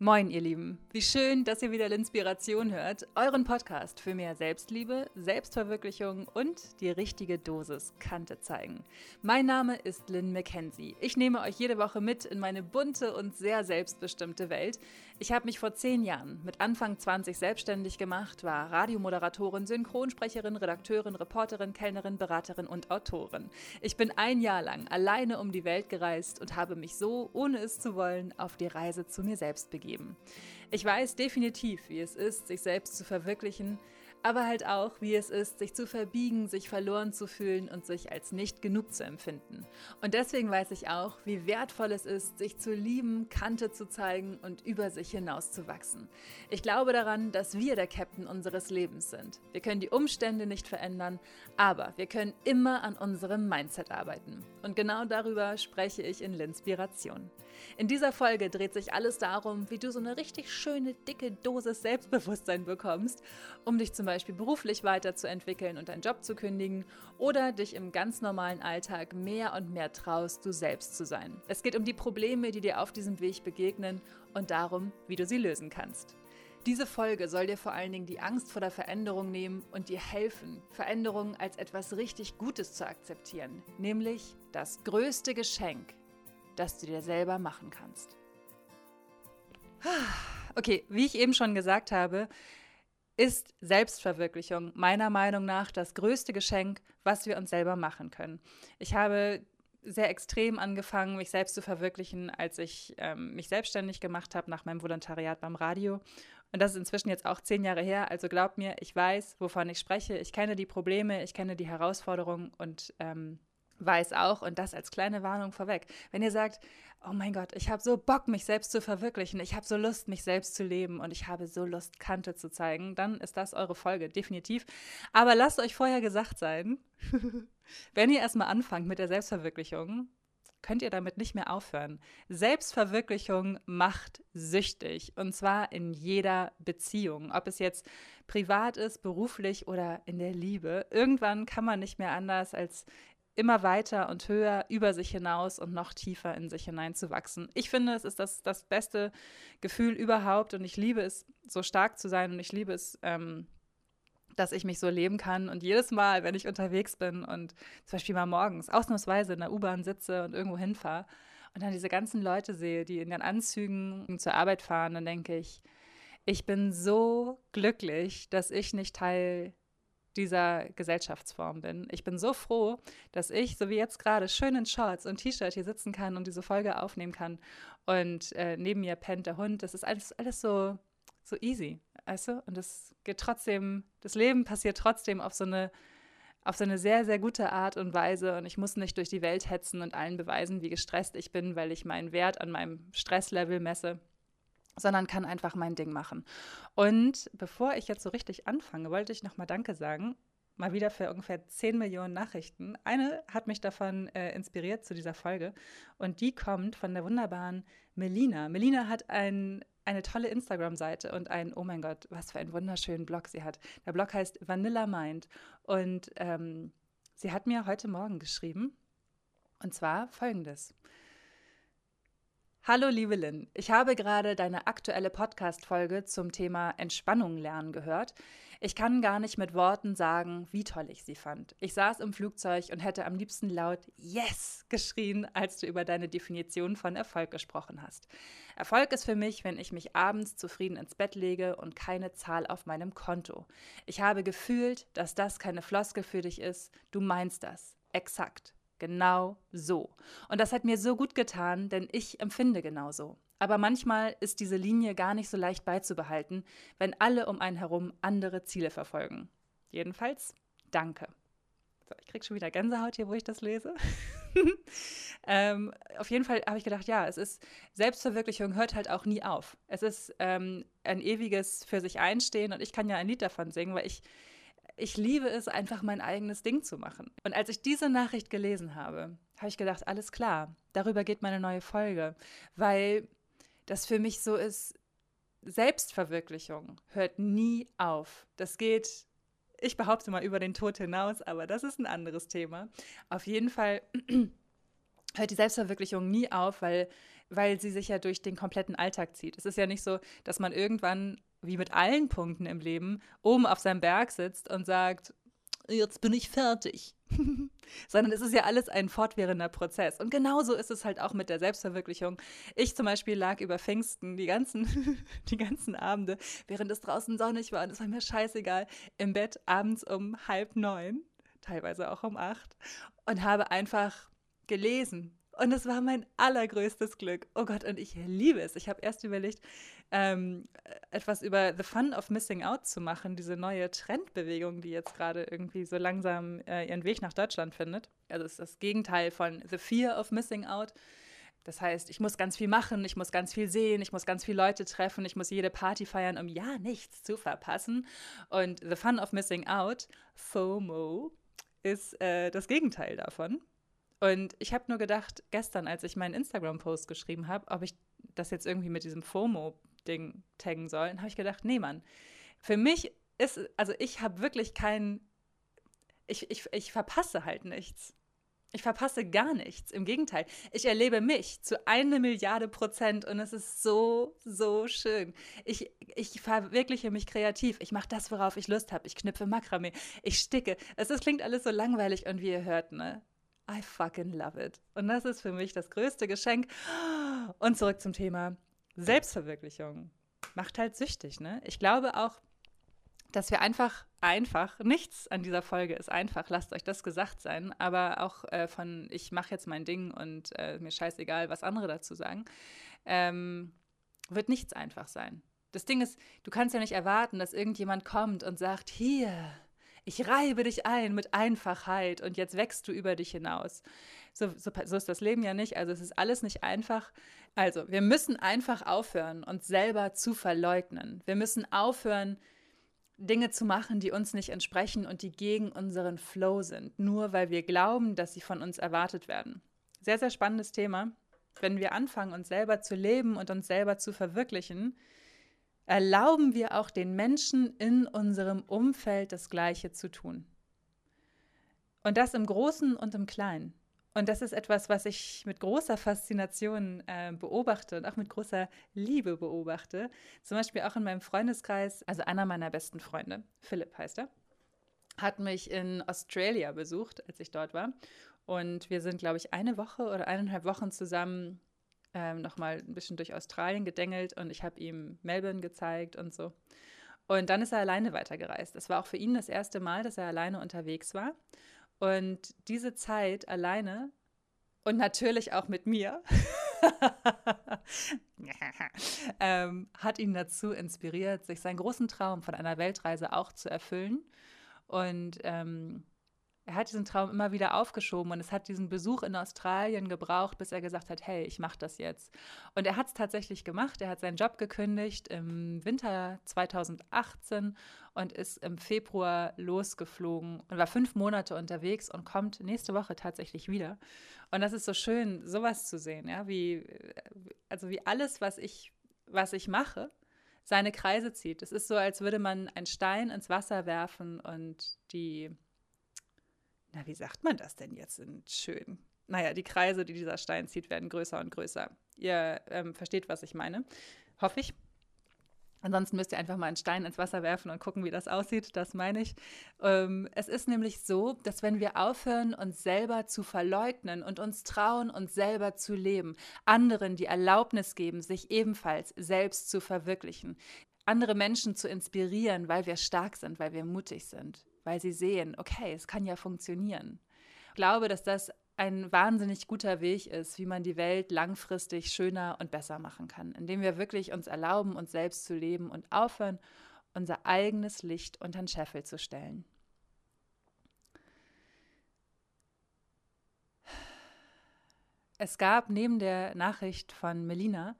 Moin, ihr Lieben. Wie schön, dass ihr wieder L'Inspiration hört. Euren Podcast für mehr Selbstliebe, Selbstverwirklichung und die richtige Dosis Kante zeigen. Mein Name ist Lynn McKenzie. Ich nehme euch jede Woche mit in meine bunte und sehr selbstbestimmte Welt. Ich habe mich vor zehn Jahren mit Anfang 20 selbstständig gemacht, war Radiomoderatorin, Synchronsprecherin, Redakteurin, Reporterin, Kellnerin, Beraterin und Autorin. Ich bin ein Jahr lang alleine um die Welt gereist und habe mich so, ohne es zu wollen, auf die Reise zu mir selbst begeben geben. Ich weiß definitiv, wie es ist, sich selbst zu verwirklichen, aber halt auch, wie es ist, sich zu verbiegen, sich verloren zu fühlen und sich als nicht genug zu empfinden. Und deswegen weiß ich auch, wie wertvoll es ist, sich zu lieben, Kante zu zeigen und über sich hinaus zu wachsen. Ich glaube daran, dass wir der Captain unseres Lebens sind. Wir können die Umstände nicht verändern, aber wir können immer an unserem Mindset arbeiten. Und genau darüber spreche ich in L'Inspiration. In dieser Folge dreht sich alles darum, wie du so eine richtig schöne, dicke Dosis Selbstbewusstsein bekommst, um dich zum Beispiel beruflich weiterzuentwickeln und deinen Job zu kündigen oder dich im ganz normalen Alltag mehr und mehr traust, du selbst zu sein. Es geht um die Probleme, die dir auf diesem Weg begegnen und darum, wie du sie lösen kannst. Diese Folge soll dir vor allen Dingen die Angst vor der Veränderung nehmen und dir helfen, Veränderungen als etwas richtig Gutes zu akzeptieren, nämlich das größte Geschenk, das du dir selber machen kannst. Okay, wie ich eben schon gesagt habe, ist Selbstverwirklichung meiner Meinung nach das größte Geschenk, was wir uns selber machen können. Ich habe sehr extrem angefangen, mich selbst zu verwirklichen, als ich ähm, mich selbstständig gemacht habe nach meinem Volontariat beim Radio. Und das ist inzwischen jetzt auch zehn Jahre her. Also glaubt mir, ich weiß, wovon ich spreche. Ich kenne die Probleme, ich kenne die Herausforderungen und ähm, weiß auch, und das als kleine Warnung vorweg, wenn ihr sagt, oh mein Gott, ich habe so Bock, mich selbst zu verwirklichen, ich habe so Lust, mich selbst zu leben und ich habe so Lust, Kante zu zeigen, dann ist das eure Folge, definitiv. Aber lasst euch vorher gesagt sein, wenn ihr erstmal anfangt mit der Selbstverwirklichung, könnt ihr damit nicht mehr aufhören. Selbstverwirklichung macht süchtig und zwar in jeder Beziehung, ob es jetzt privat ist, beruflich oder in der Liebe. Irgendwann kann man nicht mehr anders, als immer weiter und höher über sich hinaus und noch tiefer in sich hineinzuwachsen. Ich finde, es ist das, das beste Gefühl überhaupt und ich liebe es, so stark zu sein und ich liebe es, ähm, dass ich mich so leben kann. Und jedes Mal, wenn ich unterwegs bin und zum Beispiel mal morgens ausnahmsweise in der U-Bahn sitze und irgendwo hinfahre und dann diese ganzen Leute sehe, die in ihren Anzügen zur Arbeit fahren, dann denke ich, ich bin so glücklich, dass ich nicht Teil dieser Gesellschaftsform bin. Ich bin so froh, dass ich, so wie jetzt gerade, schön in Shorts und T-Shirt hier sitzen kann und diese Folge aufnehmen kann. Und äh, neben mir pennt der Hund. Das ist alles, alles so, so easy, weißt du? Und das geht trotzdem, das Leben passiert trotzdem auf so eine auf so eine sehr, sehr gute Art und Weise und ich muss nicht durch die Welt hetzen und allen beweisen, wie gestresst ich bin, weil ich meinen Wert an meinem Stresslevel messe sondern kann einfach mein Ding machen. Und bevor ich jetzt so richtig anfange, wollte ich nochmal Danke sagen. Mal wieder für ungefähr 10 Millionen Nachrichten. Eine hat mich davon äh, inspiriert zu dieser Folge und die kommt von der wunderbaren Melina. Melina hat ein, eine tolle Instagram-Seite und ein, oh mein Gott, was für einen wunderschönen Blog sie hat. Der Blog heißt Vanilla Mind und ähm, sie hat mir heute Morgen geschrieben und zwar folgendes. Hallo liebe Lynn, ich habe gerade deine aktuelle Podcast-Folge zum Thema Entspannung lernen gehört. Ich kann gar nicht mit Worten sagen, wie toll ich sie fand. Ich saß im Flugzeug und hätte am liebsten laut Yes geschrien, als du über deine Definition von Erfolg gesprochen hast. Erfolg ist für mich, wenn ich mich abends zufrieden ins Bett lege und keine Zahl auf meinem Konto. Ich habe gefühlt, dass das keine Floskel für dich ist. Du meinst das. Exakt. Genau so. Und das hat mir so gut getan, denn ich empfinde genauso. Aber manchmal ist diese Linie gar nicht so leicht beizubehalten, wenn alle um einen herum andere Ziele verfolgen. Jedenfalls, danke. So, ich kriege schon wieder Gänsehaut hier, wo ich das lese. ähm, auf jeden Fall habe ich gedacht, ja, es ist, Selbstverwirklichung hört halt auch nie auf. Es ist ähm, ein ewiges für sich einstehen und ich kann ja ein Lied davon singen, weil ich ich liebe es, einfach mein eigenes Ding zu machen. Und als ich diese Nachricht gelesen habe, habe ich gedacht, alles klar, darüber geht meine neue Folge, weil das für mich so ist, Selbstverwirklichung hört nie auf. Das geht, ich behaupte mal, über den Tod hinaus, aber das ist ein anderes Thema. Auf jeden Fall hört die Selbstverwirklichung nie auf, weil weil sie sich ja durch den kompletten Alltag zieht. Es ist ja nicht so, dass man irgendwann, wie mit allen Punkten im Leben, oben auf seinem Berg sitzt und sagt, jetzt bin ich fertig. Sondern es ist ja alles ein fortwährender Prozess. Und genauso ist es halt auch mit der Selbstverwirklichung. Ich zum Beispiel lag über Pfingsten die ganzen, die ganzen Abende, während es draußen sonnig war und es war mir scheißegal, im Bett abends um halb neun, teilweise auch um acht, und habe einfach gelesen. Und es war mein allergrößtes Glück. Oh Gott, und ich liebe es. Ich habe erst überlegt, ähm, etwas über The Fun of Missing Out zu machen, diese neue Trendbewegung, die jetzt gerade irgendwie so langsam äh, ihren Weg nach Deutschland findet. Also es ist das Gegenteil von The Fear of Missing Out. Das heißt, ich muss ganz viel machen, ich muss ganz viel sehen, ich muss ganz viele Leute treffen, ich muss jede Party feiern, um ja nichts zu verpassen. Und The Fun of Missing Out, FOMO, ist äh, das Gegenteil davon. Und ich habe nur gedacht, gestern, als ich meinen Instagram-Post geschrieben habe, ob ich das jetzt irgendwie mit diesem FOMO Ding taggen sollen, habe ich gedacht, nee, Mann. Für mich ist, also ich habe wirklich keinen, ich, ich, ich verpasse halt nichts. Ich verpasse gar nichts. Im Gegenteil, ich erlebe mich zu eine Milliarde Prozent und es ist so, so schön. Ich, ich verwirkliche mich kreativ. Ich mache das, worauf ich Lust habe. Ich knüpfe Makramee. Ich sticke. Es klingt alles so langweilig und wie ihr hört, ne? I fucking love it. Und das ist für mich das größte Geschenk. Und zurück zum Thema Selbstverwirklichung macht halt süchtig, ne? Ich glaube auch, dass wir einfach, einfach, nichts an dieser Folge ist einfach, lasst euch das gesagt sein, aber auch äh, von, ich mache jetzt mein Ding und äh, mir scheißegal, was andere dazu sagen, ähm, wird nichts einfach sein. Das Ding ist, du kannst ja nicht erwarten, dass irgendjemand kommt und sagt, hier, ich reibe dich ein mit Einfachheit und jetzt wächst du über dich hinaus. So, so, so, ist das Leben ja nicht. Also es ist alles nicht einfach. Also wir müssen einfach aufhören, uns selber zu verleugnen. Wir müssen aufhören, Dinge zu machen, die uns nicht entsprechen und die gegen unseren Flow sind, nur weil wir glauben, dass sie von uns erwartet werden. Sehr, sehr spannendes Thema. Wenn wir anfangen, uns selber zu leben und uns selber zu verwirklichen, erlauben wir auch den Menschen in unserem Umfeld das Gleiche zu tun. Und das im Großen und im Kleinen. Und das ist etwas, was ich mit großer Faszination äh, beobachte und auch mit großer Liebe beobachte. Zum Beispiel auch in meinem Freundeskreis, also einer meiner besten Freunde, Philipp heißt er, hat mich in Australia besucht, als ich dort war. Und wir sind, glaube ich, eine Woche oder eineinhalb Wochen zusammen ähm, nochmal ein bisschen durch Australien gedengelt und ich habe ihm Melbourne gezeigt und so. Und dann ist er alleine weitergereist. Das war auch für ihn das erste Mal, dass er alleine unterwegs war. Und diese Zeit alleine und natürlich auch mit mir ähm, hat ihn dazu inspiriert, sich seinen großen Traum von einer Weltreise auch zu erfüllen. Und ähm, er hat diesen Traum immer wieder aufgeschoben und es hat diesen Besuch in Australien gebraucht, bis er gesagt hat, hey, ich mache das jetzt. Und er hat es tatsächlich gemacht. Er hat seinen Job gekündigt im Winter 2018 und ist im Februar losgeflogen und war fünf Monate unterwegs und kommt nächste Woche tatsächlich wieder. Und das ist so schön, sowas zu sehen, ja, wie, also wie alles, was ich, was ich mache, seine Kreise zieht. Es ist so, als würde man einen Stein ins Wasser werfen und die na, wie sagt man das denn jetzt in schön? Naja, die Kreise, die dieser Stein zieht, werden größer und größer. Ihr ähm, versteht, was ich meine. Hoffe ich. Ansonsten müsst ihr einfach mal einen Stein ins Wasser werfen und gucken, wie das aussieht. Das meine ich. Ähm, es ist nämlich so, dass wenn wir aufhören, uns selber zu verleugnen und uns trauen, uns selber zu leben, anderen die Erlaubnis geben, sich ebenfalls selbst zu verwirklichen, andere Menschen zu inspirieren, weil wir stark sind, weil wir mutig sind, weil sie sehen, okay, es kann ja funktionieren. Ich glaube, dass das ein wahnsinnig guter Weg ist, wie man die Welt langfristig schöner und besser machen kann, indem wir wirklich uns erlauben, uns selbst zu leben und aufhören, unser eigenes Licht unter den Scheffel zu stellen. Es gab neben der Nachricht von Melina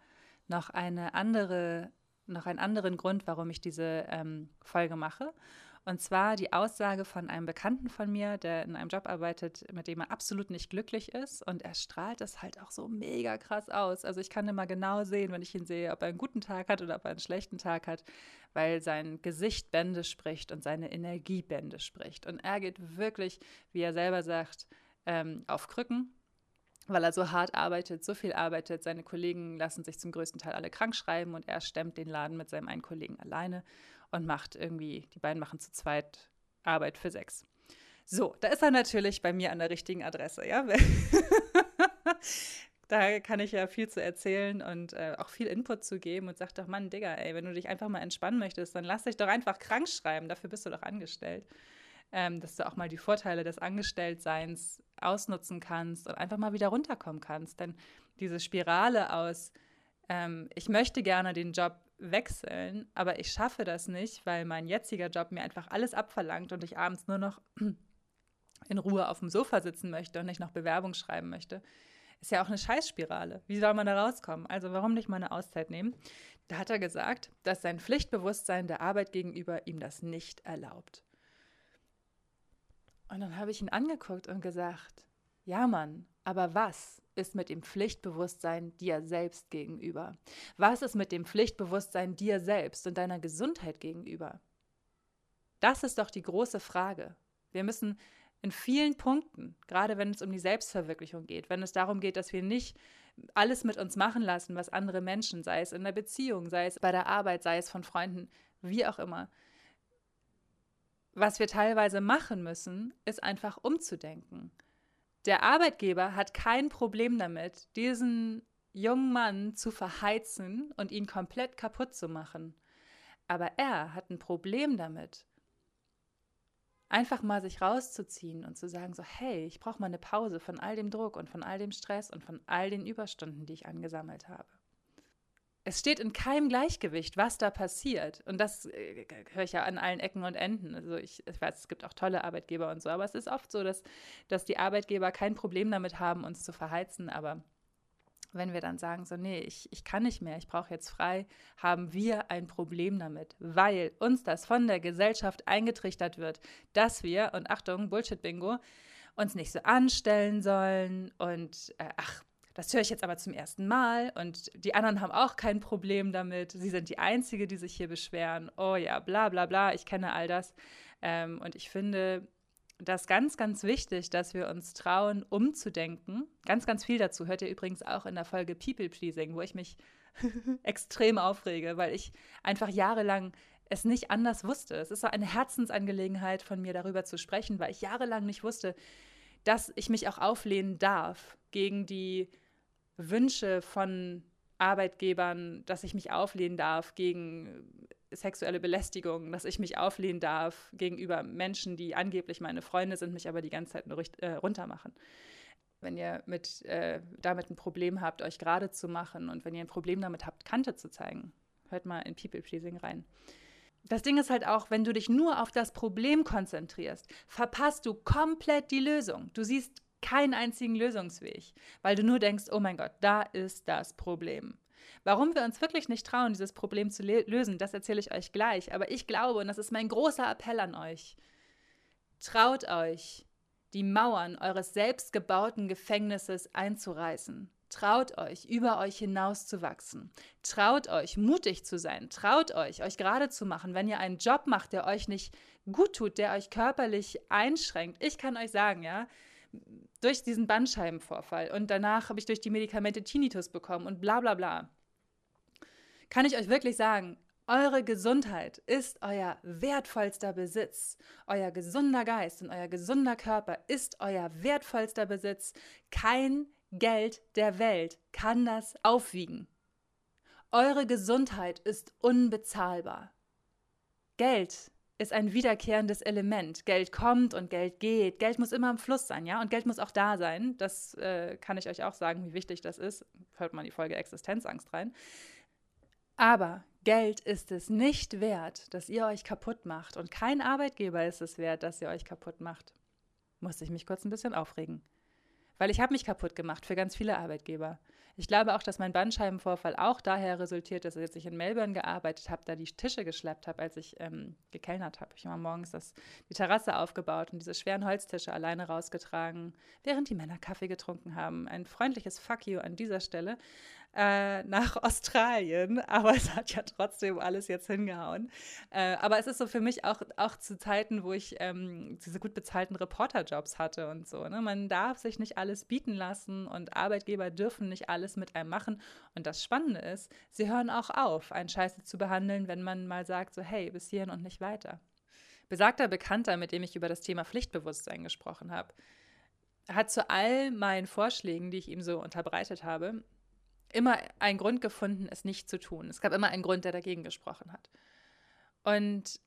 noch eine andere, noch einen anderen Grund, warum ich diese ähm, Folge mache. Und zwar die Aussage von einem Bekannten von mir, der in einem Job arbeitet, mit dem er absolut nicht glücklich ist. Und er strahlt das halt auch so mega krass aus. Also ich kann immer genau sehen, wenn ich ihn sehe, ob er einen guten Tag hat oder ob er einen schlechten Tag hat, weil sein Gesicht Bände spricht und seine Energie Bände spricht. Und er geht wirklich, wie er selber sagt, ähm, auf Krücken weil er so hart arbeitet, so viel arbeitet. Seine Kollegen lassen sich zum größten Teil alle krank schreiben und er stemmt den Laden mit seinem einen Kollegen alleine und macht irgendwie, die beiden machen zu zweit Arbeit für sechs. So, da ist er natürlich bei mir an der richtigen Adresse, ja. da kann ich ja viel zu erzählen und äh, auch viel Input zu geben und sag doch, Mann, Digga, ey, wenn du dich einfach mal entspannen möchtest, dann lass dich doch einfach krank schreiben, dafür bist du doch angestellt. Ähm, dass du auch mal die Vorteile des Angestelltseins ausnutzen kannst und einfach mal wieder runterkommen kannst. Denn diese Spirale aus, ähm, ich möchte gerne den Job wechseln, aber ich schaffe das nicht, weil mein jetziger Job mir einfach alles abverlangt und ich abends nur noch in Ruhe auf dem Sofa sitzen möchte und nicht noch Bewerbung schreiben möchte, ist ja auch eine Scheißspirale. Wie soll man da rauskommen? Also warum nicht mal eine Auszeit nehmen? Da hat er gesagt, dass sein Pflichtbewusstsein der Arbeit gegenüber ihm das nicht erlaubt. Und dann habe ich ihn angeguckt und gesagt, ja Mann, aber was ist mit dem Pflichtbewusstsein dir selbst gegenüber? Was ist mit dem Pflichtbewusstsein dir selbst und deiner Gesundheit gegenüber? Das ist doch die große Frage. Wir müssen in vielen Punkten, gerade wenn es um die Selbstverwirklichung geht, wenn es darum geht, dass wir nicht alles mit uns machen lassen, was andere Menschen, sei es in der Beziehung, sei es bei der Arbeit, sei es von Freunden, wie auch immer. Was wir teilweise machen müssen, ist einfach umzudenken. Der Arbeitgeber hat kein Problem damit, diesen jungen Mann zu verheizen und ihn komplett kaputt zu machen. Aber er hat ein Problem damit, einfach mal sich rauszuziehen und zu sagen, so, hey, ich brauche mal eine Pause von all dem Druck und von all dem Stress und von all den Überstunden, die ich angesammelt habe. Es steht in keinem Gleichgewicht, was da passiert. Und das äh, höre ich ja an allen Ecken und Enden. Also ich, ich, weiß, es gibt auch tolle Arbeitgeber und so, aber es ist oft so, dass, dass die Arbeitgeber kein Problem damit haben, uns zu verheizen, aber wenn wir dann sagen, so, nee, ich, ich kann nicht mehr, ich brauche jetzt frei, haben wir ein Problem damit, weil uns das von der Gesellschaft eingetrichtert wird, dass wir, und Achtung, Bullshit-Bingo, uns nicht so anstellen sollen und äh, ach, das höre ich jetzt aber zum ersten Mal und die anderen haben auch kein Problem damit. Sie sind die Einzige, die sich hier beschweren. Oh ja, bla bla bla, ich kenne all das. Ähm, und ich finde, das ganz, ganz wichtig, dass wir uns trauen, umzudenken. Ganz, ganz viel dazu hört ihr übrigens auch in der Folge People Pleasing, wo ich mich extrem aufrege, weil ich einfach jahrelang es nicht anders wusste. Es ist so eine Herzensangelegenheit von mir, darüber zu sprechen, weil ich jahrelang nicht wusste, dass ich mich auch auflehnen darf gegen die Wünsche von Arbeitgebern, dass ich mich auflehnen darf gegen sexuelle Belästigung, dass ich mich auflehnen darf gegenüber Menschen, die angeblich meine Freunde sind, mich aber die ganze Zeit nur äh, runtermachen. Wenn ihr mit, äh, damit ein Problem habt, euch gerade zu machen und wenn ihr ein Problem damit habt, Kante zu zeigen, hört mal in People Pleasing rein. Das Ding ist halt auch, wenn du dich nur auf das Problem konzentrierst, verpasst du komplett die Lösung. Du siehst keinen einzigen Lösungsweg, weil du nur denkst, oh mein Gott, da ist das Problem. Warum wir uns wirklich nicht trauen, dieses Problem zu lösen, das erzähle ich euch gleich. Aber ich glaube, und das ist mein großer Appell an euch, traut euch, die Mauern eures selbstgebauten Gefängnisses einzureißen. Traut euch, über euch hinaus zu wachsen. Traut euch, mutig zu sein. Traut euch, euch gerade zu machen, wenn ihr einen Job macht, der euch nicht gut tut, der euch körperlich einschränkt. Ich kann euch sagen, ja, durch diesen Bandscheibenvorfall und danach habe ich durch die Medikamente Tinnitus bekommen und bla bla bla kann ich euch wirklich sagen, eure Gesundheit ist euer wertvollster Besitz. Euer gesunder Geist und euer gesunder Körper ist euer wertvollster Besitz. Kein Geld der Welt kann das aufwiegen. Eure Gesundheit ist unbezahlbar. Geld ist ein wiederkehrendes Element. Geld kommt und Geld geht. Geld muss immer im Fluss sein, ja? Und Geld muss auch da sein. Das äh, kann ich euch auch sagen, wie wichtig das ist. Hört mal die Folge Existenzangst rein. Aber Geld ist es nicht wert, dass ihr euch kaputt macht. Und kein Arbeitgeber ist es wert, dass ihr euch kaputt macht. Musste ich mich kurz ein bisschen aufregen. Weil ich habe mich kaputt gemacht für ganz viele Arbeitgeber. Ich glaube auch, dass mein Bandscheibenvorfall auch daher resultiert, dass ich in Melbourne gearbeitet habe, da die Tische geschleppt habe, als ich ähm, gekellnert habe. Ich habe morgens das, die Terrasse aufgebaut und diese schweren Holztische alleine rausgetragen, während die Männer Kaffee getrunken haben. Ein freundliches Fuck you an dieser Stelle. Äh, nach Australien, aber es hat ja trotzdem alles jetzt hingehauen. Äh, aber es ist so für mich auch, auch zu Zeiten, wo ich ähm, diese gut bezahlten Reporterjobs hatte und so. Ne? Man darf sich nicht alles bieten lassen und Arbeitgeber dürfen nicht alles mit einem machen. Und das Spannende ist, sie hören auch auf, einen Scheiße zu behandeln, wenn man mal sagt, so hey, bis hierhin und nicht weiter. Besagter Bekannter, mit dem ich über das Thema Pflichtbewusstsein gesprochen habe, hat zu all meinen Vorschlägen, die ich ihm so unterbreitet habe, immer einen Grund gefunden, es nicht zu tun. Es gab immer einen Grund, der dagegen gesprochen hat. Und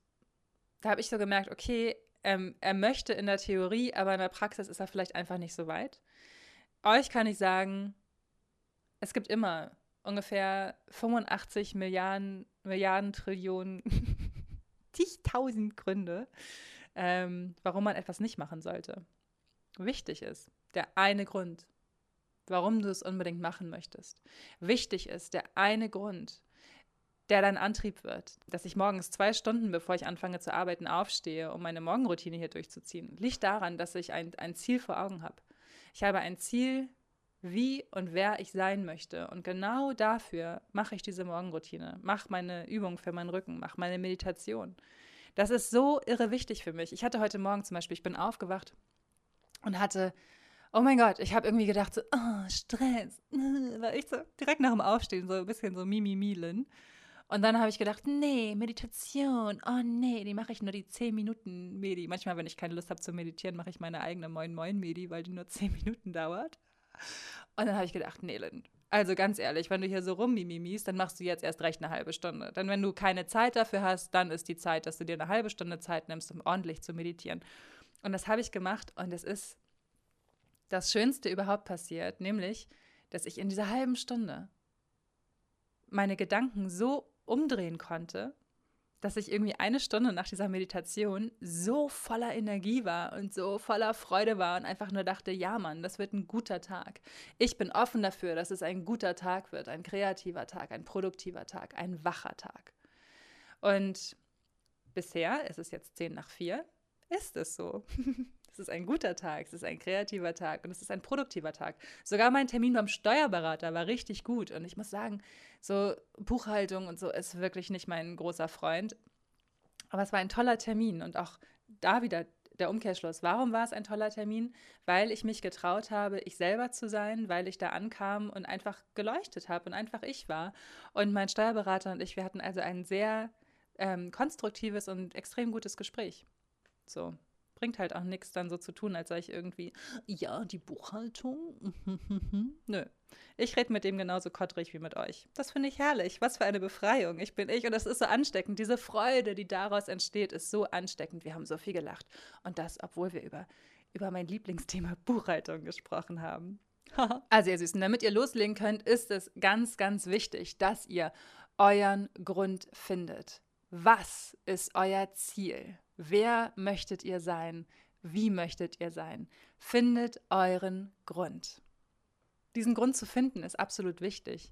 da habe ich so gemerkt, okay, ähm, er möchte in der Theorie, aber in der Praxis ist er vielleicht einfach nicht so weit. Euch kann ich sagen, es gibt immer ungefähr 85 Milliarden, Milliarden Trillionen, zigtausend Gründe, ähm, warum man etwas nicht machen sollte. Wichtig ist, der eine Grund, warum du es unbedingt machen möchtest. Wichtig ist der eine Grund, der dein Antrieb wird, dass ich morgens zwei Stunden, bevor ich anfange zu arbeiten, aufstehe, um meine Morgenroutine hier durchzuziehen, liegt daran, dass ich ein, ein Ziel vor Augen habe. Ich habe ein Ziel, wie und wer ich sein möchte. Und genau dafür mache ich diese Morgenroutine, mache meine Übung für meinen Rücken, mache meine Meditation. Das ist so irre wichtig für mich. Ich hatte heute Morgen zum Beispiel, ich bin aufgewacht und hatte oh mein Gott, ich habe irgendwie gedacht, so, oh, Stress. War ich so direkt nach dem Aufstehen so ein bisschen so Mimi-Milen. Und dann habe ich gedacht, nee, Meditation, oh nee, die mache ich nur die 10 Minuten Medi. Manchmal, wenn ich keine Lust habe zu meditieren, mache ich meine eigene Moin Moin Medi, weil die nur 10 Minuten dauert. Und dann habe ich gedacht, nee, Lynn, also ganz ehrlich, wenn du hier so rummimimis, dann machst du jetzt erst recht eine halbe Stunde. Denn wenn du keine Zeit dafür hast, dann ist die Zeit, dass du dir eine halbe Stunde Zeit nimmst, um ordentlich zu meditieren. Und das habe ich gemacht und es ist das Schönste überhaupt passiert, nämlich, dass ich in dieser halben Stunde meine Gedanken so umdrehen konnte, dass ich irgendwie eine Stunde nach dieser Meditation so voller Energie war und so voller Freude war und einfach nur dachte, ja Mann, das wird ein guter Tag. Ich bin offen dafür, dass es ein guter Tag wird, ein kreativer Tag, ein produktiver Tag, ein wacher Tag. Und bisher, es ist jetzt zehn nach vier, ist es so. Es ist ein guter Tag, es ist ein kreativer Tag und es ist ein produktiver Tag. Sogar mein Termin beim Steuerberater war richtig gut. Und ich muss sagen, so Buchhaltung und so ist wirklich nicht mein großer Freund. Aber es war ein toller Termin und auch da wieder der Umkehrschluss. Warum war es ein toller Termin? Weil ich mich getraut habe, ich selber zu sein, weil ich da ankam und einfach geleuchtet habe und einfach ich war. Und mein Steuerberater und ich, wir hatten also ein sehr ähm, konstruktives und extrem gutes Gespräch. So, bringt halt auch nichts, dann so zu tun, als sei ich irgendwie, ja, die Buchhaltung. Nö. Ich rede mit dem genauso kottrig wie mit euch. Das finde ich herrlich. Was für eine Befreiung. Ich bin ich und das ist so ansteckend. Diese Freude, die daraus entsteht, ist so ansteckend. Wir haben so viel gelacht. Und das, obwohl wir über, über mein Lieblingsthema Buchhaltung gesprochen haben. also ihr Süßen, damit ihr loslegen könnt, ist es ganz, ganz wichtig, dass ihr euren Grund findet. Was ist euer Ziel? Wer möchtet ihr sein? Wie möchtet ihr sein? Findet euren Grund. Diesen Grund zu finden ist absolut wichtig,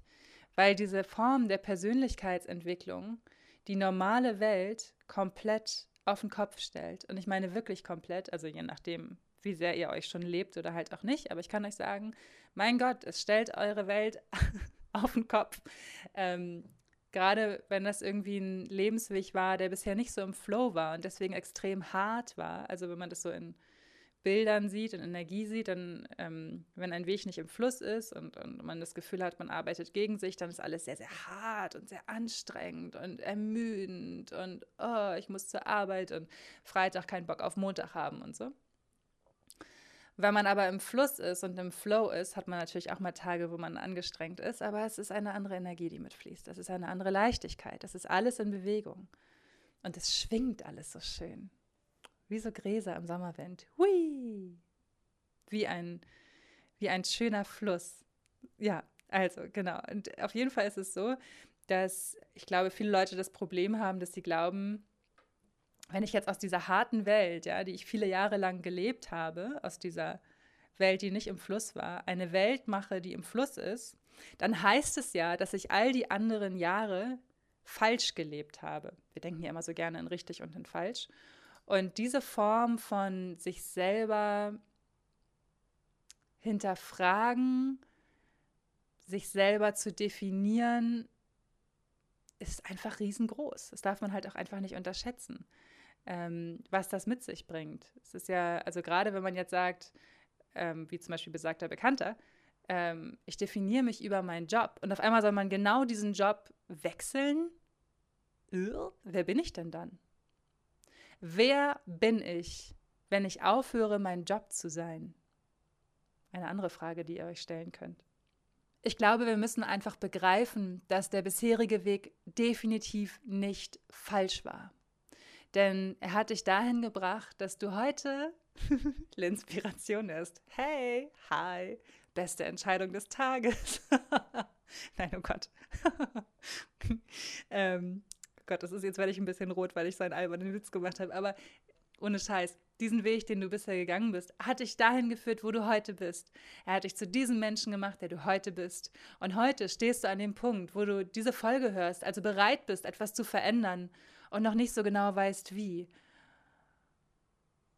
weil diese Form der Persönlichkeitsentwicklung die normale Welt komplett auf den Kopf stellt. Und ich meine wirklich komplett, also je nachdem, wie sehr ihr euch schon lebt oder halt auch nicht. Aber ich kann euch sagen, mein Gott, es stellt eure Welt auf den Kopf. Ähm, Gerade wenn das irgendwie ein Lebensweg war, der bisher nicht so im Flow war und deswegen extrem hart war. Also wenn man das so in Bildern sieht, in Energie sieht, dann, ähm, wenn ein Weg nicht im Fluss ist und, und man das Gefühl hat, man arbeitet gegen sich, dann ist alles sehr, sehr hart und sehr anstrengend und ermüdend und oh, ich muss zur Arbeit und Freitag keinen Bock auf Montag haben und so. Wenn man aber im Fluss ist und im Flow ist, hat man natürlich auch mal Tage, wo man angestrengt ist, aber es ist eine andere Energie, die mitfließt. Das ist eine andere Leichtigkeit. Das ist alles in Bewegung. Und es schwingt alles so schön. Wie so Gräser im Sommerwind. Hui! Wie ein, wie ein schöner Fluss. Ja, also genau. Und auf jeden Fall ist es so, dass ich glaube, viele Leute das Problem haben, dass sie glauben, wenn ich jetzt aus dieser harten Welt, ja, die ich viele Jahre lang gelebt habe, aus dieser Welt, die nicht im Fluss war, eine Welt mache, die im Fluss ist, dann heißt es ja, dass ich all die anderen Jahre falsch gelebt habe. Wir denken ja immer so gerne in richtig und in falsch. Und diese Form von sich selber hinterfragen, sich selber zu definieren, ist einfach riesengroß. Das darf man halt auch einfach nicht unterschätzen, ähm, was das mit sich bringt. Es ist ja, also gerade wenn man jetzt sagt, ähm, wie zum Beispiel besagter Bekannter, ähm, ich definiere mich über meinen Job und auf einmal soll man genau diesen Job wechseln. Wer bin ich denn dann? Wer bin ich, wenn ich aufhöre, mein Job zu sein? Eine andere Frage, die ihr euch stellen könnt. Ich glaube, wir müssen einfach begreifen, dass der bisherige Weg definitiv nicht falsch war. Denn er hat dich dahin gebracht, dass du heute L'inspiration ist. Hey, hi, beste Entscheidung des Tages. Nein, oh Gott. ähm, Gott, das ist jetzt werde ich ein bisschen rot, weil ich so einen albernen Witz gemacht habe. Aber ohne Scheiß, diesen Weg, den du bisher gegangen bist, hat dich dahin geführt, wo du heute bist. Er hat dich zu diesem Menschen gemacht, der du heute bist. Und heute stehst du an dem Punkt, wo du diese Folge hörst, also bereit bist, etwas zu verändern und noch nicht so genau weißt, wie.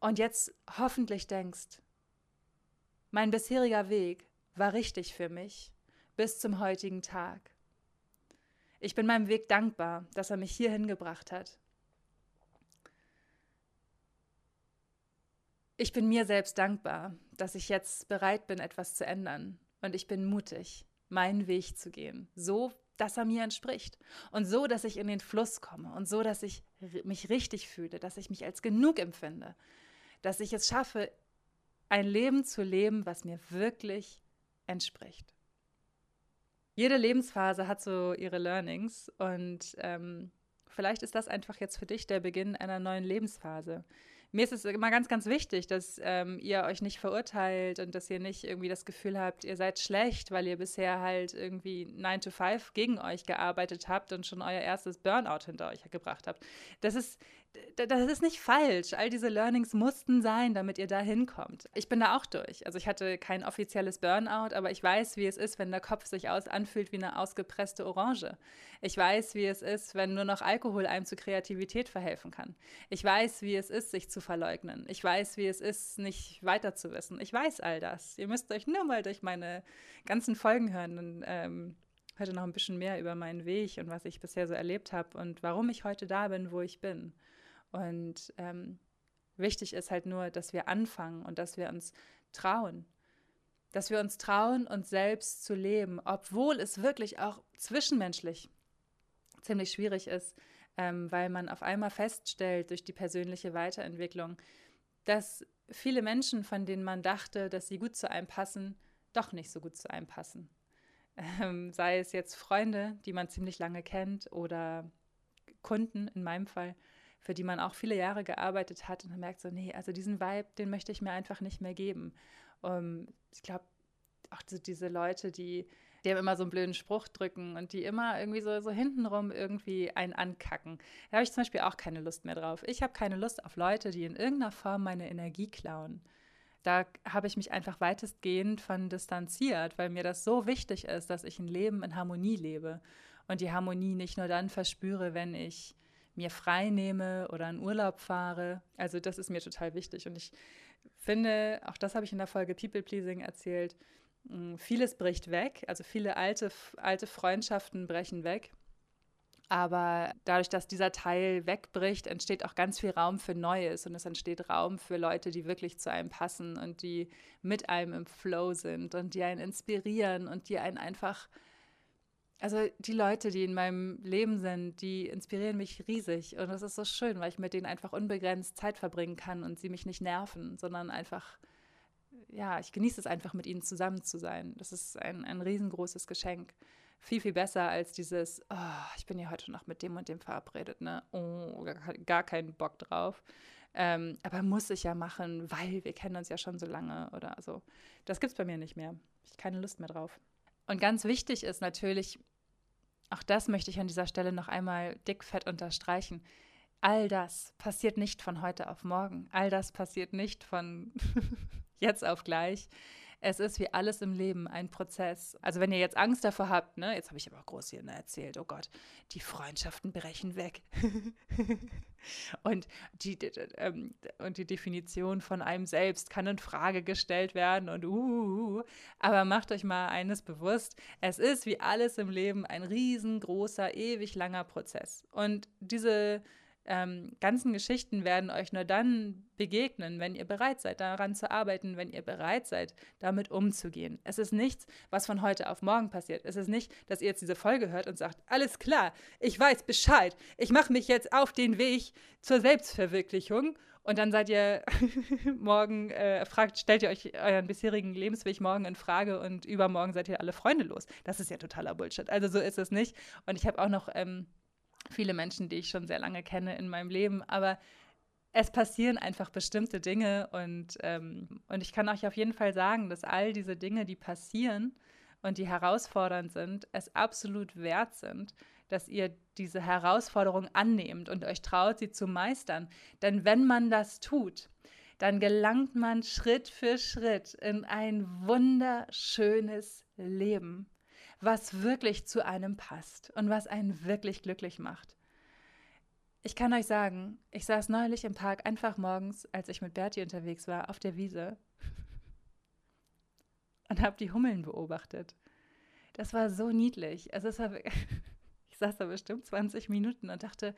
Und jetzt hoffentlich denkst, mein bisheriger Weg war richtig für mich bis zum heutigen Tag. Ich bin meinem Weg dankbar, dass er mich hierhin gebracht hat. Ich bin mir selbst dankbar, dass ich jetzt bereit bin, etwas zu ändern. Und ich bin mutig, meinen Weg zu gehen, so dass er mir entspricht. Und so, dass ich in den Fluss komme und so, dass ich mich richtig fühle, dass ich mich als genug empfinde, dass ich es schaffe, ein Leben zu leben, was mir wirklich entspricht. Jede Lebensphase hat so ihre Learnings und ähm, vielleicht ist das einfach jetzt für dich der Beginn einer neuen Lebensphase mir ist es immer ganz, ganz wichtig, dass ähm, ihr euch nicht verurteilt und dass ihr nicht irgendwie das Gefühl habt, ihr seid schlecht, weil ihr bisher halt irgendwie 9 to 5 gegen euch gearbeitet habt und schon euer erstes Burnout hinter euch gebracht habt. Das ist, das ist nicht falsch. All diese Learnings mussten sein, damit ihr da hinkommt. Ich bin da auch durch. Also ich hatte kein offizielles Burnout, aber ich weiß, wie es ist, wenn der Kopf sich aus anfühlt wie eine ausgepresste Orange. Ich weiß, wie es ist, wenn nur noch Alkohol einem zu Kreativität verhelfen kann. Ich weiß, wie es ist, sich zu verleugnen. Ich weiß, wie es ist, nicht weiter zu wissen. Ich weiß all das. Ihr müsst euch nur mal durch meine ganzen Folgen hören. Und, ähm, heute noch ein bisschen mehr über meinen Weg und was ich bisher so erlebt habe und warum ich heute da bin, wo ich bin. Und ähm, wichtig ist halt nur, dass wir anfangen und dass wir uns trauen. Dass wir uns trauen, uns selbst zu leben, obwohl es wirklich auch zwischenmenschlich ziemlich schwierig ist, ähm, weil man auf einmal feststellt durch die persönliche Weiterentwicklung, dass viele Menschen, von denen man dachte, dass sie gut zu einem passen, doch nicht so gut zu einem passen. Ähm, sei es jetzt Freunde, die man ziemlich lange kennt, oder Kunden in meinem Fall, für die man auch viele Jahre gearbeitet hat und man merkt so, nee, also diesen Vibe, den möchte ich mir einfach nicht mehr geben. Um, ähm, ich glaube, auch diese Leute, die, haben immer so einen blöden Spruch drücken und die immer irgendwie so, so hintenrum irgendwie einen ankacken. Da habe ich zum Beispiel auch keine Lust mehr drauf. Ich habe keine Lust auf Leute, die in irgendeiner Form meine Energie klauen. Da habe ich mich einfach weitestgehend von distanziert, weil mir das so wichtig ist, dass ich ein Leben in Harmonie lebe und die Harmonie nicht nur dann verspüre, wenn ich mir frei nehme oder in Urlaub fahre. Also das ist mir total wichtig. Und ich finde, auch das habe ich in der Folge People Pleasing erzählt, vieles bricht weg. Also viele alte, alte Freundschaften brechen weg. Aber dadurch, dass dieser Teil wegbricht, entsteht auch ganz viel Raum für Neues und es entsteht Raum für Leute, die wirklich zu einem passen und die mit einem im Flow sind und die einen inspirieren und die einen einfach also die Leute, die in meinem Leben sind, die inspirieren mich riesig. Und das ist so schön, weil ich mit denen einfach unbegrenzt Zeit verbringen kann und sie mich nicht nerven, sondern einfach, ja, ich genieße es einfach, mit ihnen zusammen zu sein. Das ist ein, ein riesengroßes Geschenk. Viel, viel besser als dieses, oh, ich bin ja heute noch mit dem und dem verabredet, ne? Oh, gar, gar keinen Bock drauf. Ähm, aber muss ich ja machen, weil wir kennen uns ja schon so lange oder so. Das gibt es bei mir nicht mehr. Ich habe keine Lust mehr drauf. Und ganz wichtig ist natürlich, auch das möchte ich an dieser Stelle noch einmal dickfett unterstreichen. All das passiert nicht von heute auf morgen. All das passiert nicht von jetzt auf gleich. Es ist wie alles im Leben ein Prozess. Also wenn ihr jetzt Angst davor habt, ne, jetzt habe ich aber groß hier ne, erzählt, oh Gott, die Freundschaften brechen weg. und, die, ähm, und die Definition von einem selbst kann in Frage gestellt werden und uh, aber macht euch mal eines bewusst, es ist wie alles im Leben ein riesengroßer, ewig langer Prozess. Und diese ähm, ganzen Geschichten werden euch nur dann begegnen, wenn ihr bereit seid, daran zu arbeiten, wenn ihr bereit seid, damit umzugehen. Es ist nichts, was von heute auf morgen passiert. Es ist nicht, dass ihr jetzt diese Folge hört und sagt, alles klar, ich weiß Bescheid, ich mache mich jetzt auf den Weg zur Selbstverwirklichung und dann seid ihr morgen, äh, fragt, stellt ihr euch euren bisherigen Lebensweg morgen in Frage und übermorgen seid ihr alle Freunde los. Das ist ja totaler Bullshit. Also so ist es nicht. Und ich habe auch noch ähm, viele Menschen, die ich schon sehr lange kenne in meinem Leben, aber es passieren einfach bestimmte Dinge und, ähm, und ich kann euch auf jeden Fall sagen, dass all diese Dinge, die passieren und die herausfordernd sind, es absolut wert sind, dass ihr diese Herausforderung annehmt und euch traut, sie zu meistern. Denn wenn man das tut, dann gelangt man Schritt für Schritt in ein wunderschönes Leben was wirklich zu einem passt und was einen wirklich glücklich macht. Ich kann euch sagen, ich saß neulich im Park einfach morgens, als ich mit Bertie unterwegs war, auf der Wiese und habe die Hummeln beobachtet. Das war so niedlich. Also es war, ich saß da bestimmt 20 Minuten und dachte,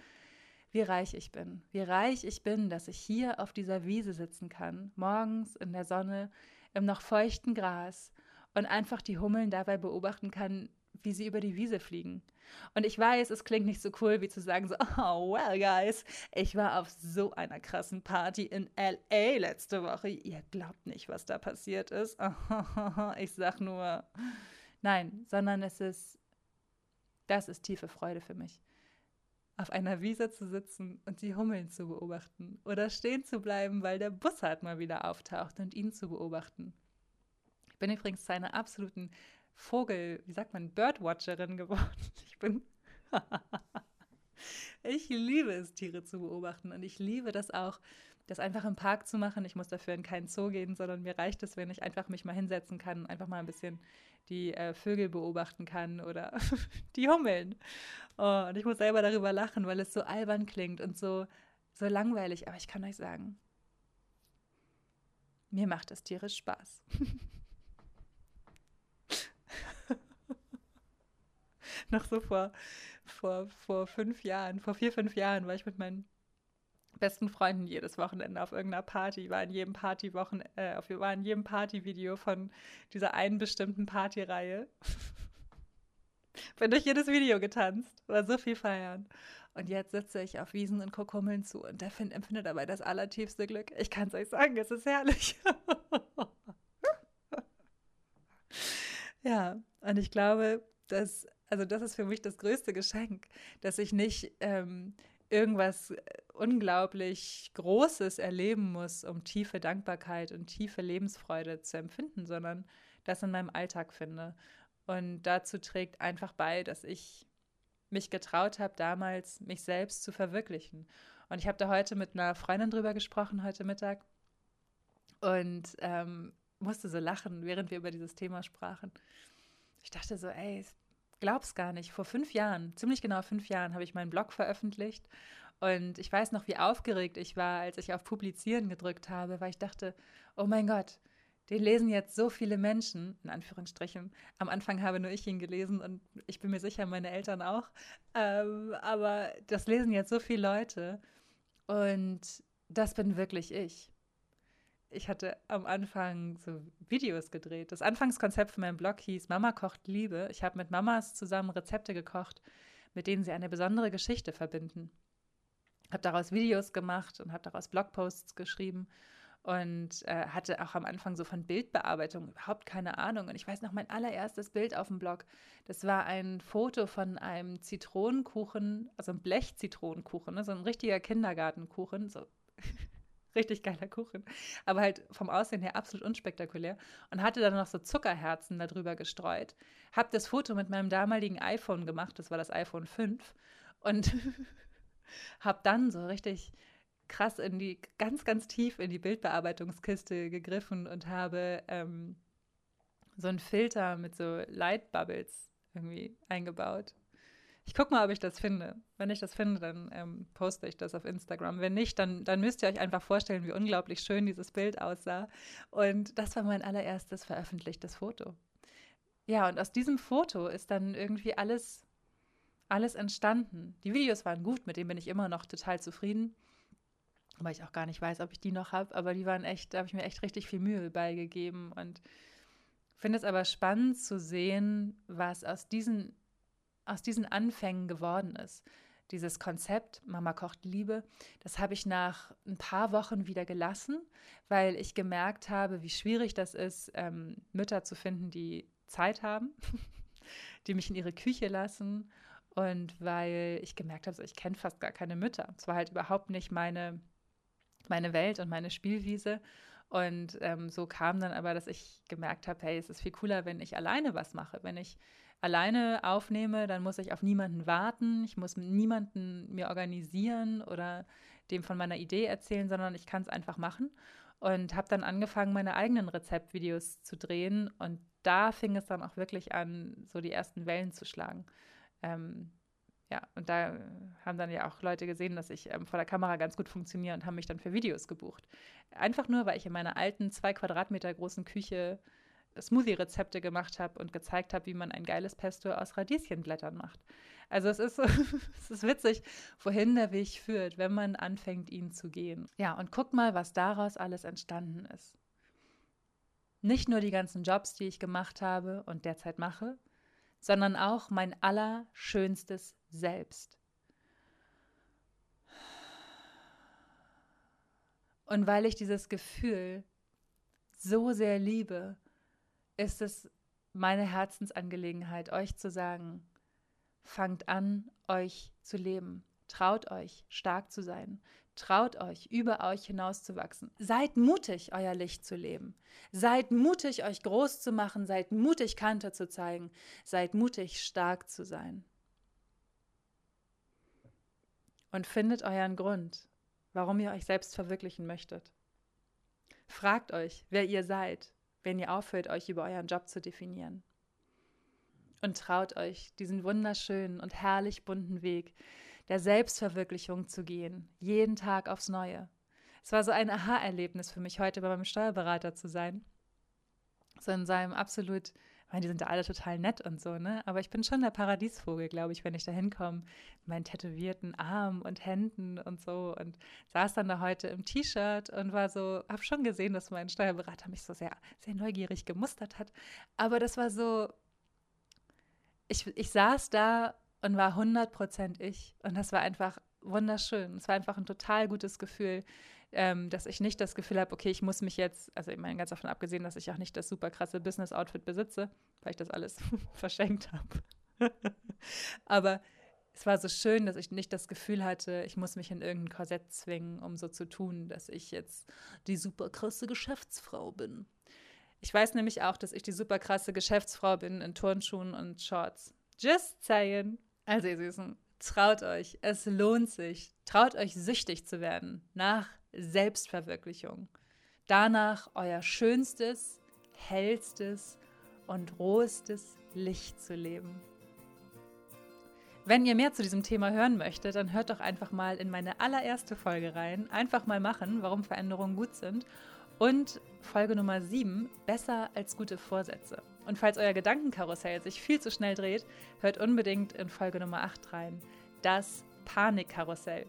wie reich ich bin. Wie reich ich bin, dass ich hier auf dieser Wiese sitzen kann, morgens in der Sonne, im noch feuchten Gras und einfach die Hummeln dabei beobachten kann, wie sie über die Wiese fliegen. Und ich weiß, es klingt nicht so cool, wie zu sagen so, oh, well, guys, ich war auf so einer krassen Party in L.A. letzte Woche. Ihr glaubt nicht, was da passiert ist. Ich sag nur, nein, sondern es ist, das ist tiefe Freude für mich. Auf einer Wiese zu sitzen und die Hummeln zu beobachten oder stehen zu bleiben, weil der Bussard mal wieder auftaucht und ihn zu beobachten bin übrigens zu einer absoluten Vogel, wie sagt man, Birdwatcherin geworden. Ich bin. ich liebe es, Tiere zu beobachten und ich liebe das auch, das einfach im Park zu machen. Ich muss dafür in keinen Zoo gehen, sondern mir reicht es, wenn ich einfach mich mal hinsetzen kann, einfach mal ein bisschen die äh, Vögel beobachten kann oder die Hummeln. Oh, und ich muss selber darüber lachen, weil es so albern klingt und so, so langweilig. Aber ich kann euch sagen, mir macht es tierisch Spaß. noch so vor, vor, vor fünf Jahren, vor vier, fünf Jahren war ich mit meinen besten Freunden jedes Wochenende auf irgendeiner Party, war in jedem Partywochen, äh, auf, war in jedem Partyvideo von dieser einen bestimmten Partyreihe. Bin durch jedes Video getanzt, war so viel feiern. Und jetzt sitze ich auf Wiesen und gucke zu und der find, empfindet dabei das allertiefste Glück. Ich kann es euch sagen, es ist herrlich. ja, und ich glaube, dass also das ist für mich das größte Geschenk, dass ich nicht ähm, irgendwas äh, unglaublich Großes erleben muss, um tiefe Dankbarkeit und tiefe Lebensfreude zu empfinden, sondern das in meinem Alltag finde. Und dazu trägt einfach bei, dass ich mich getraut habe, damals mich selbst zu verwirklichen. Und ich habe da heute mit einer Freundin drüber gesprochen, heute Mittag, und ähm, musste so lachen, während wir über dieses Thema sprachen. Ich dachte so, ey, glaub's gar nicht, vor fünf Jahren, ziemlich genau fünf Jahren, habe ich meinen Blog veröffentlicht. Und ich weiß noch, wie aufgeregt ich war, als ich auf Publizieren gedrückt habe, weil ich dachte, oh mein Gott, den lesen jetzt so viele Menschen, in Anführungsstrichen. Am Anfang habe nur ich ihn gelesen und ich bin mir sicher, meine Eltern auch. Ähm, aber das lesen jetzt so viele Leute. Und das bin wirklich ich ich hatte am Anfang so Videos gedreht. Das Anfangskonzept von meinem Blog hieß Mama kocht Liebe. Ich habe mit Mamas zusammen Rezepte gekocht, mit denen sie eine besondere Geschichte verbinden. Habe daraus Videos gemacht und habe daraus Blogposts geschrieben und äh, hatte auch am Anfang so von Bildbearbeitung überhaupt keine Ahnung. Und ich weiß noch, mein allererstes Bild auf dem Blog, das war ein Foto von einem Zitronenkuchen, also ein Blechzitronenkuchen, ne, so ein richtiger Kindergartenkuchen, so richtig geiler Kuchen, aber halt vom Aussehen her absolut unspektakulär und hatte dann noch so Zuckerherzen darüber gestreut. Hab das Foto mit meinem damaligen iPhone gemacht, das war das iPhone 5 und hab dann so richtig krass in die, ganz, ganz tief in die Bildbearbeitungskiste gegriffen und habe ähm, so einen Filter mit so Light Bubbles irgendwie eingebaut. Ich gucke mal, ob ich das finde. Wenn ich das finde, dann ähm, poste ich das auf Instagram. Wenn nicht, dann, dann müsst ihr euch einfach vorstellen, wie unglaublich schön dieses Bild aussah. Und das war mein allererstes veröffentlichtes Foto. Ja, und aus diesem Foto ist dann irgendwie alles, alles entstanden. Die Videos waren gut, mit denen bin ich immer noch total zufrieden. Weil ich auch gar nicht weiß, ob ich die noch habe, aber die waren echt, da habe ich mir echt richtig viel Mühe beigegeben und finde es aber spannend zu sehen, was aus diesen aus diesen Anfängen geworden ist. Dieses Konzept Mama kocht Liebe, das habe ich nach ein paar Wochen wieder gelassen, weil ich gemerkt habe, wie schwierig das ist, ähm, Mütter zu finden, die Zeit haben, die mich in ihre Küche lassen und weil ich gemerkt habe, so, ich kenne fast gar keine Mütter. Es war halt überhaupt nicht meine, meine Welt und meine Spielwiese. Und ähm, so kam dann aber, dass ich gemerkt habe, hey, es ist viel cooler, wenn ich alleine was mache, wenn ich alleine aufnehme, dann muss ich auf niemanden warten, ich muss niemanden mir organisieren oder dem von meiner Idee erzählen, sondern ich kann es einfach machen und habe dann angefangen, meine eigenen Rezeptvideos zu drehen und da fing es dann auch wirklich an, so die ersten Wellen zu schlagen. Ähm, ja, und da haben dann ja auch Leute gesehen, dass ich ähm, vor der Kamera ganz gut funktioniere und haben mich dann für Videos gebucht. Einfach nur, weil ich in meiner alten, zwei Quadratmeter großen Küche Smoothie-Rezepte gemacht habe und gezeigt habe, wie man ein geiles Pesto aus Radieschenblättern macht. Also es ist, es ist witzig, wohin der Weg führt, wenn man anfängt, ihn zu gehen. Ja, und guck mal, was daraus alles entstanden ist. Nicht nur die ganzen Jobs, die ich gemacht habe und derzeit mache, sondern auch mein allerschönstes Selbst. Und weil ich dieses Gefühl so sehr liebe, ist es meine Herzensangelegenheit, euch zu sagen, fangt an, euch zu leben. Traut euch, stark zu sein. Traut euch, über euch hinauszuwachsen. Seid mutig, euer Licht zu leben. Seid mutig, euch groß zu machen. Seid mutig, Kante zu zeigen. Seid mutig, stark zu sein. Und findet euren Grund, warum ihr euch selbst verwirklichen möchtet. Fragt euch, wer ihr seid, wenn ihr aufhört, euch über euren Job zu definieren. Und traut euch, diesen wunderschönen und herrlich bunten Weg der Selbstverwirklichung zu gehen, jeden Tag aufs Neue. Es war so ein Aha-Erlebnis für mich, heute bei meinem Steuerberater zu sein. So in seinem absolut meine, die sind da alle total nett und so, ne? Aber ich bin schon der Paradiesvogel, glaube ich, wenn ich da hinkomme, mit meinen tätowierten Armen und Händen und so und saß dann da heute im T-Shirt und war so, habe schon gesehen, dass mein Steuerberater mich so sehr, sehr neugierig gemustert hat. Aber das war so, ich, ich saß da und war 100% ich und das war einfach wunderschön. Es war einfach ein total gutes Gefühl, ähm, dass ich nicht das Gefühl habe, okay, ich muss mich jetzt, also ich meine, ganz davon abgesehen, dass ich auch nicht das super krasse Business-Outfit besitze, weil ich das alles verschenkt habe. Aber es war so schön, dass ich nicht das Gefühl hatte, ich muss mich in irgendein Korsett zwingen, um so zu tun, dass ich jetzt die super krasse Geschäftsfrau bin. Ich weiß nämlich auch, dass ich die super krasse Geschäftsfrau bin in Turnschuhen und Shorts. Just saying. Also ihr Süßen, traut euch, es lohnt sich. Traut euch süchtig zu werden nach Selbstverwirklichung. Danach euer schönstes, hellstes und rohestes Licht zu leben. Wenn ihr mehr zu diesem Thema hören möchtet, dann hört doch einfach mal in meine allererste Folge rein. Einfach mal machen, warum Veränderungen gut sind. Und Folge Nummer 7, besser als gute Vorsätze. Und falls euer Gedankenkarussell sich viel zu schnell dreht, hört unbedingt in Folge Nummer 8 rein. Das Panikkarussell.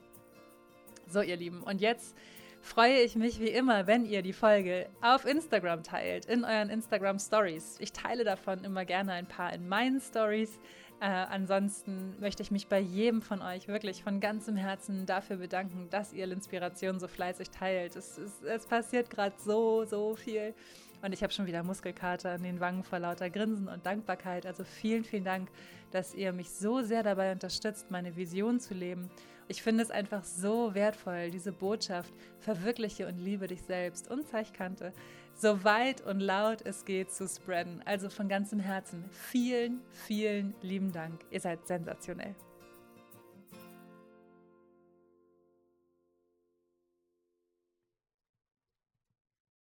So, ihr Lieben, und jetzt freue ich mich wie immer, wenn ihr die Folge auf Instagram teilt, in euren Instagram Stories. Ich teile davon immer gerne ein paar in meinen Stories. Äh, ansonsten möchte ich mich bei jedem von euch wirklich von ganzem Herzen dafür bedanken, dass ihr Inspiration so fleißig teilt. Es, es, es passiert gerade so, so viel. Und ich habe schon wieder Muskelkater an den Wangen vor lauter Grinsen und Dankbarkeit. Also vielen, vielen Dank, dass ihr mich so sehr dabei unterstützt, meine Vision zu leben ich finde es einfach so wertvoll, diese Botschaft, verwirkliche und liebe dich selbst und Zeichkante, so weit und laut es geht zu spreaden. Also von ganzem Herzen vielen, vielen lieben Dank. Ihr seid sensationell.